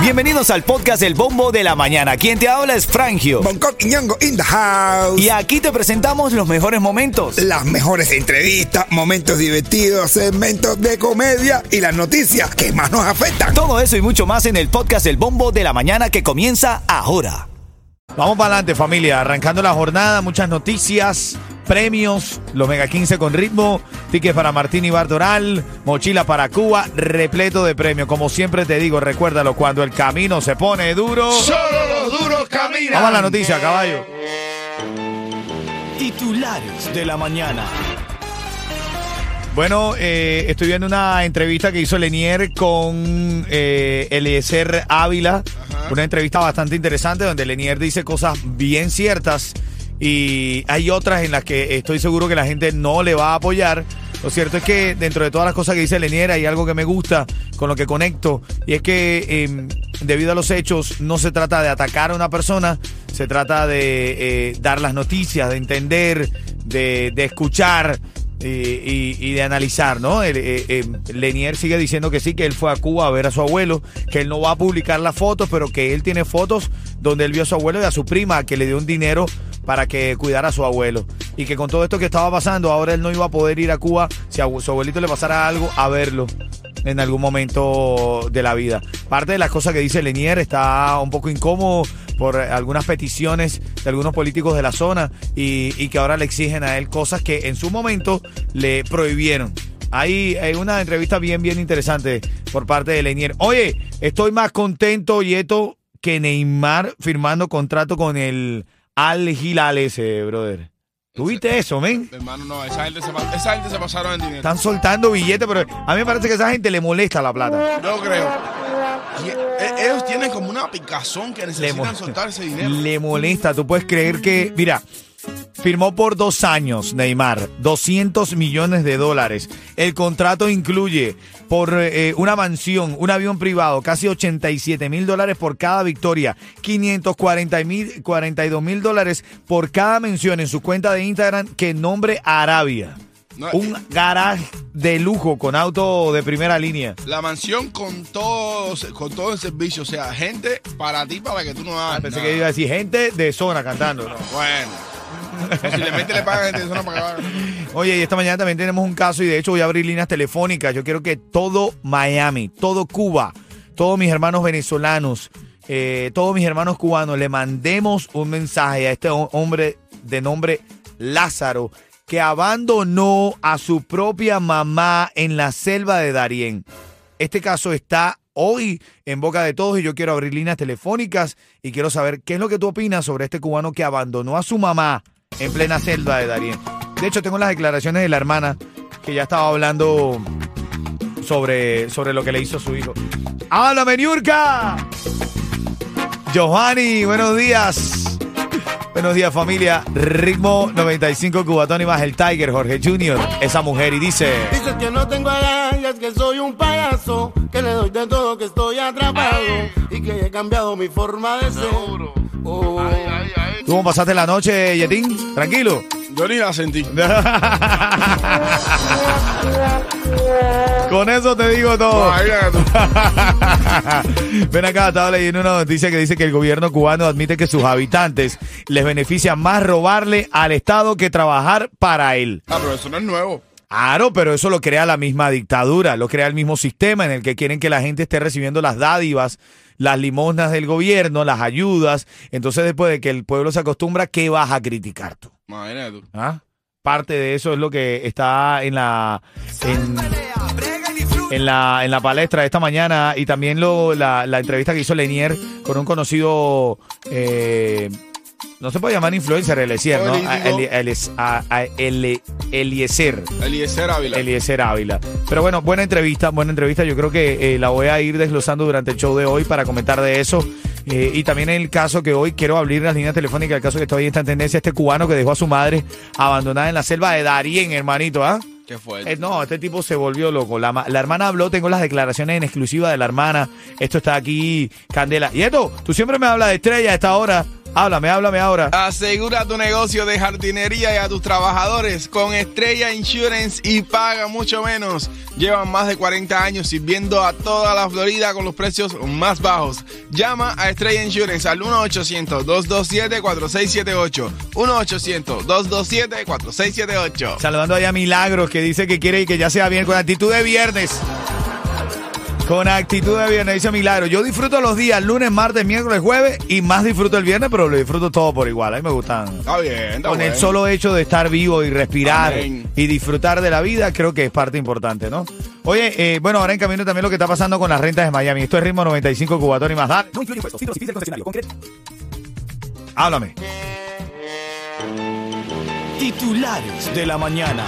Bienvenidos al podcast El Bombo de la Mañana. Quien te habla es Frangio. Bangkok y Ñongo in the house. Y aquí te presentamos los mejores momentos. Las mejores entrevistas, momentos divertidos, segmentos de comedia y las noticias que más nos afectan. Todo eso y mucho más en el podcast El Bombo de la Mañana que comienza ahora. Vamos para adelante familia, arrancando la jornada, muchas noticias, premios, los Mega 15 con ritmo, tickets para Martín y Bardoral, mochila para Cuba, repleto de premios. Como siempre te digo, recuérdalo, cuando el camino se pone duro... Solo los duros caminan. Vamos a la noticia, caballo. Titulares de la mañana. Bueno, eh, estoy viendo una entrevista que hizo Lenier con eh, Eliezer Ávila. Una entrevista bastante interesante donde Lenier dice cosas bien ciertas y hay otras en las que estoy seguro que la gente no le va a apoyar. Lo cierto es que dentro de todas las cosas que dice Lenier hay algo que me gusta, con lo que conecto, y es que eh, debido a los hechos no se trata de atacar a una persona, se trata de eh, dar las noticias, de entender, de, de escuchar y, de analizar, ¿no? El, eh, eh, Lenier sigue diciendo que sí, que él fue a Cuba a ver a su abuelo, que él no va a publicar las fotos, pero que él tiene fotos donde él vio a su abuelo y a su prima, que le dio un dinero para que cuidara a su abuelo. Y que con todo esto que estaba pasando, ahora él no iba a poder ir a Cuba si a su abuelito le pasara algo, a verlo en algún momento de la vida. Parte de las cosas que dice Lenier está un poco incómodo por algunas peticiones de algunos políticos de la zona y, que ahora le exigen a él cosas que en su momento le prohibieron. Hay, hay una entrevista bien, bien interesante por parte de Lenier. Oye, estoy más contento, Yeto, que Neymar firmando contrato con el Al Hilal ese, brother. ¿Tuviste eso, men? Hermano, no, esa gente, se, pa- esa gente se pasaron en dinero. Están soltando billetes, pero a mí me parece que a esa gente le molesta la plata. Yo creo. Y, e- ellos tienen como una picazón que necesitan soltar ese dinero. le molesta. Tú puedes creer que, mira, firmó por dos años Neymar, 200 millones de dólares. El contrato incluye por eh, una mansión, un avión privado, casi 87 mil dólares por cada victoria, 540 mil, 42 mil dólares por cada mención en su cuenta de Instagram que nombre Arabia. No, Un garage de lujo con auto de primera línea. La mansión con todo, con todo el servicio. O sea, gente para ti, para que tú no hagas. Ah, Pensé nada. que iba a decir gente de zona cantando. ¿no? Bueno. Posiblemente le pagan. Oye, y esta mañana también tenemos un caso y de hecho voy a abrir líneas telefónicas. Yo quiero que todo Miami, todo Cuba, todos mis hermanos venezolanos, eh, todos mis hermanos cubanos, le mandemos un mensaje a este ho- hombre de nombre Lázaro que abandonó a su propia mamá en la selva de Darién. Este caso está hoy en boca de todos y yo quiero abrir líneas telefónicas y quiero saber qué es lo que tú opinas sobre este cubano que abandonó a su mamá en plena selva de Darién. De hecho, tengo las declaraciones de la hermana que ya estaba hablando sobre, sobre lo que le hizo su hijo. ¡Háblame, Niurka! Johanny, buenos días. Buenos días, familia. Ritmo 95 Cubatón y más el Tiger, Jorge Junior, esa mujer, y dice... Dices que no tengo agallas, que soy un payaso, que le doy de todo, que estoy atrapado y que he cambiado mi forma de ser. Oh. ¿Tú cómo pasaste la noche, Yetín? ¿Tranquilo? Yo ni la sentí. Con eso te digo todo. Ay. Ven acá, estaba leyendo una noticia que dice que el gobierno cubano admite que sus habitantes les beneficia más robarle al Estado que trabajar para él. Ah, pero eso no es nuevo. Claro, pero eso lo crea la misma dictadura, lo crea el mismo sistema en el que quieren que la gente esté recibiendo las dádivas, las limosnas del gobierno, las ayudas. Entonces, después de que el pueblo se acostumbra, ¿qué vas a criticar tú? Imagínate tú. ¿Ah? Parte de eso es lo que está en la en, en la en la palestra de esta mañana y también lo, la, la entrevista que hizo Lenier con un conocido eh, no se puede llamar influencer Eliezer, ¿no? Eliezer. Eliezer Ávila. Eliezer Ávila. Pero bueno, buena entrevista, buena entrevista. Yo creo que eh, la voy a ir desglosando durante el show de hoy para comentar de eso. Eh, y también el caso que hoy quiero abrir las líneas telefónicas, el caso que todavía está en tendencia, este cubano que dejó a su madre abandonada en la selva de Darién, hermanito, ¿ah? ¿Qué fue? Eh, no, este tipo se volvió loco. La, la hermana habló, tengo las declaraciones en exclusiva de la hermana. Esto está aquí, Candela. Y esto, tú siempre me hablas de estrella a esta hora. Háblame, háblame ahora. Asegura tu negocio de jardinería y a tus trabajadores con Estrella Insurance y paga mucho menos. Llevan más de 40 años sirviendo a toda la Florida con los precios más bajos. Llama a Estrella Insurance al 1-800-227-4678. 1-800-227-4678. Saludando ahí a Milagros que dice que quiere que ya sea bien con actitud de viernes. Con actitud de viernes, dice Milagro. Yo disfruto los días, lunes, martes, miércoles, jueves y más disfruto el viernes, pero lo disfruto todo por igual. A mí me gustan. Está bien, está Con el solo hecho de estar vivo y respirar Amén. y disfrutar de la vida, creo que es parte importante, ¿no? Oye, eh, bueno, ahora en camino también lo que está pasando con las rentas de Miami. Esto es ritmo 95 Cubatón y más. Dale. No incluye impuestos. Y concesionario. Concreto. Háblame. Titulares de la mañana.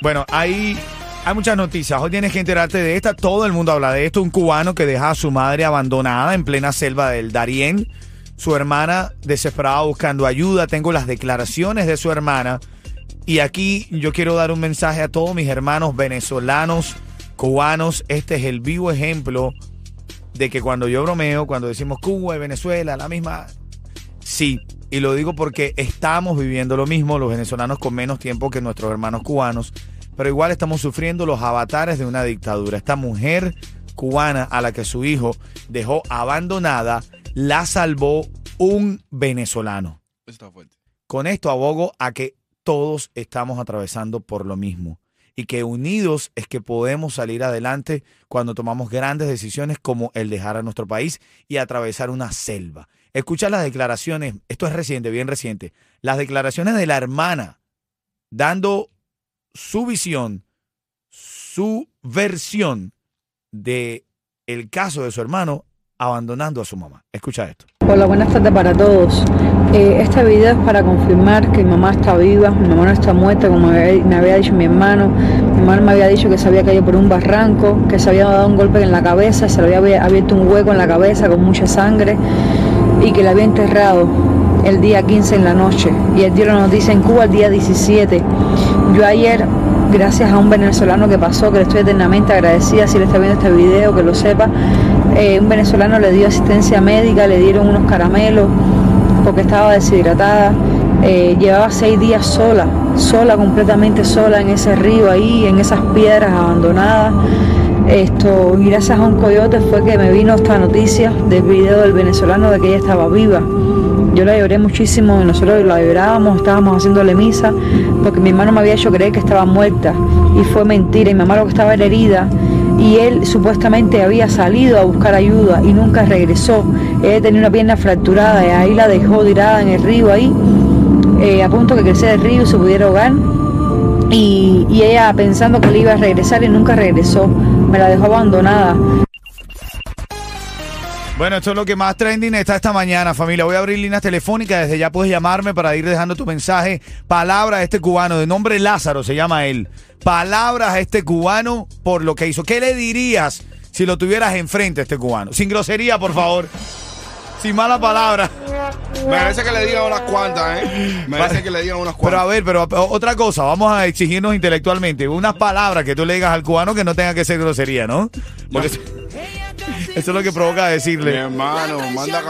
Bueno, hay, hay muchas noticias. Hoy tienes que enterarte de esta. Todo el mundo habla de esto. Un cubano que deja a su madre abandonada en plena selva del Darién. Su hermana desesperada buscando ayuda. Tengo las declaraciones de su hermana. Y aquí yo quiero dar un mensaje a todos mis hermanos venezolanos, cubanos. Este es el vivo ejemplo de que cuando yo bromeo, cuando decimos Cuba y Venezuela, la misma... Sí, y lo digo porque estamos viviendo lo mismo, los venezolanos con menos tiempo que nuestros hermanos cubanos, pero igual estamos sufriendo los avatares de una dictadura. Esta mujer cubana a la que su hijo dejó abandonada, la salvó un venezolano. Está fuerte. Con esto abogo a que todos estamos atravesando por lo mismo y que unidos es que podemos salir adelante cuando tomamos grandes decisiones como el dejar a nuestro país y atravesar una selva. Escucha las declaraciones, esto es reciente, bien reciente, las declaraciones de la hermana dando su visión, su versión de el caso de su hermano abandonando a su mamá. Escucha esto. Hola, buenas tardes para todos. Eh, este video es para confirmar que mi mamá está viva, mi mamá no está muerta como me había, dicho mi hermano. Mi hermano me había dicho que se había caído por un barranco, que se había dado un golpe en la cabeza, se le había abierto un hueco en la cabeza con mucha sangre y que la había enterrado el día 15 en la noche. Y él dio la noticia en Cuba el día 17. Yo ayer, gracias a un venezolano que pasó, que le estoy eternamente agradecida, si le está viendo este video, que lo sepa, eh, un venezolano le dio asistencia médica, le dieron unos caramelos porque estaba deshidratada. Eh, llevaba seis días sola, sola, completamente sola en ese río ahí, en esas piedras abandonadas. Esto, gracias a un coyote fue que me vino esta noticia del video del venezolano de que ella estaba viva. Yo la lloré muchísimo, nosotros la llorábamos, estábamos haciéndole misa, porque mi hermano me había hecho creer que estaba muerta y fue mentira. Y mi mamá lo que estaba era herida y él supuestamente había salido a buscar ayuda y nunca regresó. Ella tenía una pierna fracturada y ahí la dejó tirada en el río ahí, eh, a punto que creciera el río y se pudiera ahogar. Y, y ella pensando que le iba a regresar y nunca regresó, me la dejó abandonada. Bueno, esto es lo que más trending está esta mañana, familia. Voy a abrir líneas telefónicas. Desde ya puedes llamarme para ir dejando tu mensaje. Palabras a este cubano, de nombre Lázaro se llama él. Palabras a este cubano por lo que hizo. ¿Qué le dirías si lo tuvieras enfrente a este cubano? Sin grosería, por favor. Sin mala palabra. Merece que le digan unas cuantas, ¿eh? Merece que le digan unas Pero a cuantas. ver, pero otra cosa, vamos a exigirnos intelectualmente. Unas palabras que tú le digas al cubano que no tenga que ser grosería, ¿no? Porque eso, es lo que provoca Mi decirle. hermano, manda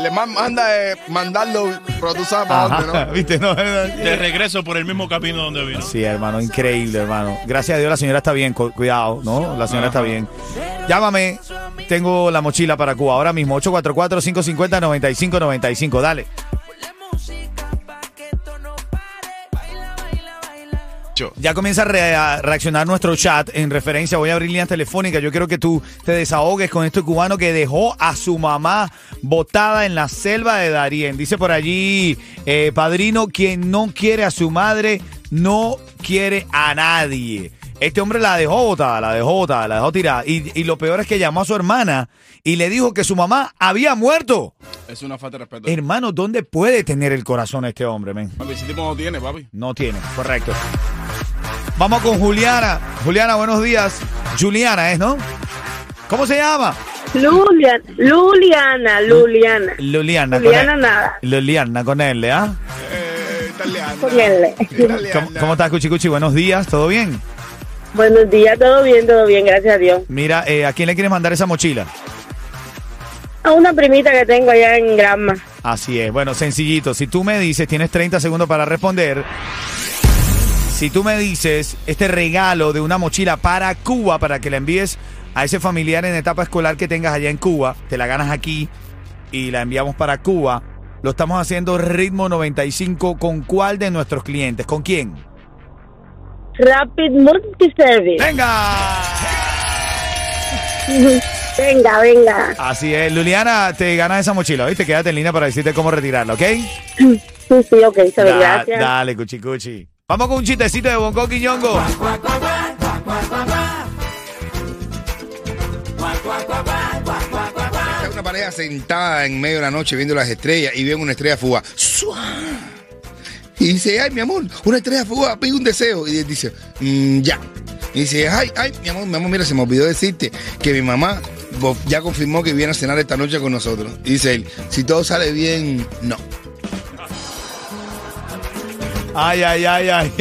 le man- manda eh, mandarlo, pero tú sabes para Ajá, dónde, ¿no? ¿Viste? No, De regreso por el mismo camino donde vino. Sí, hermano, increíble, hermano. Gracias a Dios la señora está bien, cu- cuidado, ¿no? La señora está bien. Llámame, tengo la mochila para Cuba ahora mismo, 844-550-9595, dale. Ya comienza a, re- a reaccionar nuestro chat en referencia, voy a abrir líneas telefónicas, yo quiero que tú te desahogues con este cubano que dejó a su mamá botada en la selva de Darien. Dice por allí, eh, padrino, quien no quiere a su madre, no quiere a nadie. Este hombre la dejó botada, la dejó botada, la dejó tirada. Y, y lo peor es que llamó a su hermana y le dijo que su mamá había muerto. Es una falta de respeto. Hermano, ¿dónde puede tener el corazón este hombre, men? Papi, ese tipo no tiene, papi. No tiene, correcto. Vamos con Juliana. Juliana, buenos días. Juliana es, ¿no? ¿Cómo se llama? Lulian, Luliana, Luliana. Luliana. Juliana con nada. L. Luliana con L, ¿ah? Eh, italiana. Con L. Italiana. ¿Cómo, cómo estás, Cuchi Cuchi? Buenos días, ¿todo bien? Buenos días, todo bien, todo bien, gracias a Dios. Mira, eh, ¿a quién le quieres mandar esa mochila? A una primita que tengo allá en Granma. Así es. Bueno, sencillito. Si tú me dices, tienes 30 segundos para responder. Si tú me dices este regalo de una mochila para Cuba, para que la envíes a ese familiar en etapa escolar que tengas allá en Cuba, te la ganas aquí y la enviamos para Cuba. Lo estamos haciendo ritmo 95 con cuál de nuestros clientes, ¿con quién? Rapid Multiservice. ¡Venga! Venga, venga. Así es, Luliana, te ganas esa mochila, ¿viste? Quédate en línea para decirte cómo retirarla, ¿ok? Sí, sí, ok, sabe, Da- gracias. Dale, cuchi cuchi. Vamos con un chistecito de Bonco Quiñongo. Está una pareja sentada en medio de la noche viendo las estrellas y ven una estrella fugaz. ¡Sua! Y dice, ay, mi amor, una estrella fugaz, pide un deseo. Y dice, "Mm, ya. Y dice, ay, ay, mi amor, mi amor, mira, se me olvidó decirte que mi mamá ya confirmó que viene a cenar esta noche con nosotros. Y dice él, si todo sale bien, no. Ay, ay, ay, ay.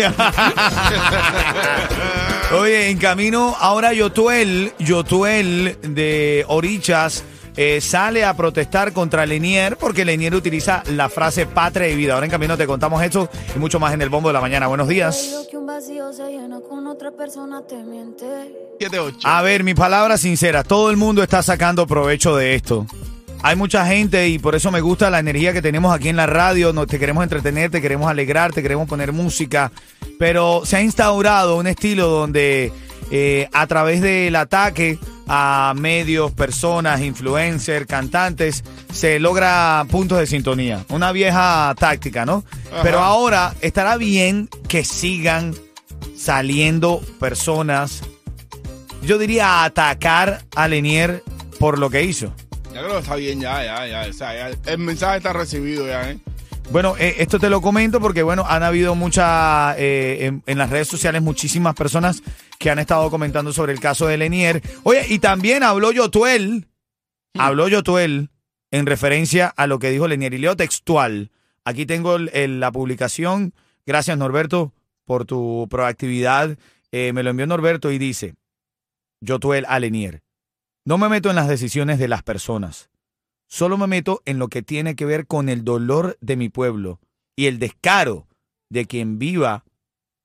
Oye, en camino ahora Yotuel, Yotuel de Orichas, eh, sale a protestar contra Lenier porque Lenier utiliza la frase patria y vida. Ahora en camino te contamos esto y mucho más en el bombo de la mañana. Buenos días. que un vacío se llena con otra persona te miente. 7-8. A ver, mi palabra sincera, todo el mundo está sacando provecho de esto. Hay mucha gente y por eso me gusta la energía que tenemos aquí en la radio. No, te queremos entretener, te queremos alegrar, te queremos poner música. Pero se ha instaurado un estilo donde eh, a través del ataque a medios, personas, influencers, cantantes, se logra puntos de sintonía. Una vieja táctica, ¿no? Pero ahora estará bien que sigan saliendo personas yo diría atacar a Lenier por lo que hizo. Ya creo que está bien, ya, ya, ya. O sea, ya el mensaje está recibido ya, ¿eh? Bueno, eh, esto te lo comento porque, bueno, han habido muchas, eh, en, en las redes sociales, muchísimas personas que han estado comentando sobre el caso de Lenier. Oye, y también habló Yotuel, habló Yotuel en referencia a lo que dijo Lenier. Y leo textual. Aquí tengo el- el- la publicación. Gracias, Norberto, por tu proactividad. Eh, me lo envió Norberto y dice, Yotuel a Lenier, no me meto en las decisiones de las personas. Solo me meto en lo que tiene que ver con el dolor de mi pueblo y el descaro de quien viva,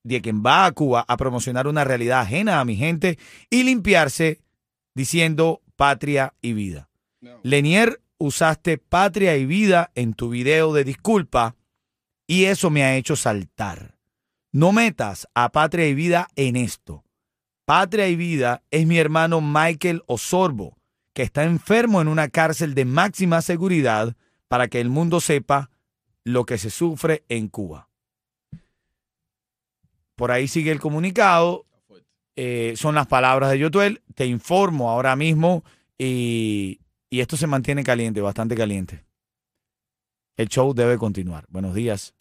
de quien va a Cuba a promocionar una realidad ajena a mi gente y limpiarse diciendo patria y vida. Lenier, usaste patria y vida en tu video de disculpa y eso me ha hecho saltar. No metas a patria y vida en esto. Patria y vida es mi hermano Michael Osorbo, que está enfermo en una cárcel de máxima seguridad para que el mundo sepa lo que se sufre en Cuba. Por ahí sigue el comunicado. eh, son las palabras de Yotuel. Te informo ahora mismo y, y esto se mantiene caliente, bastante caliente. El show debe continuar. Buenos días.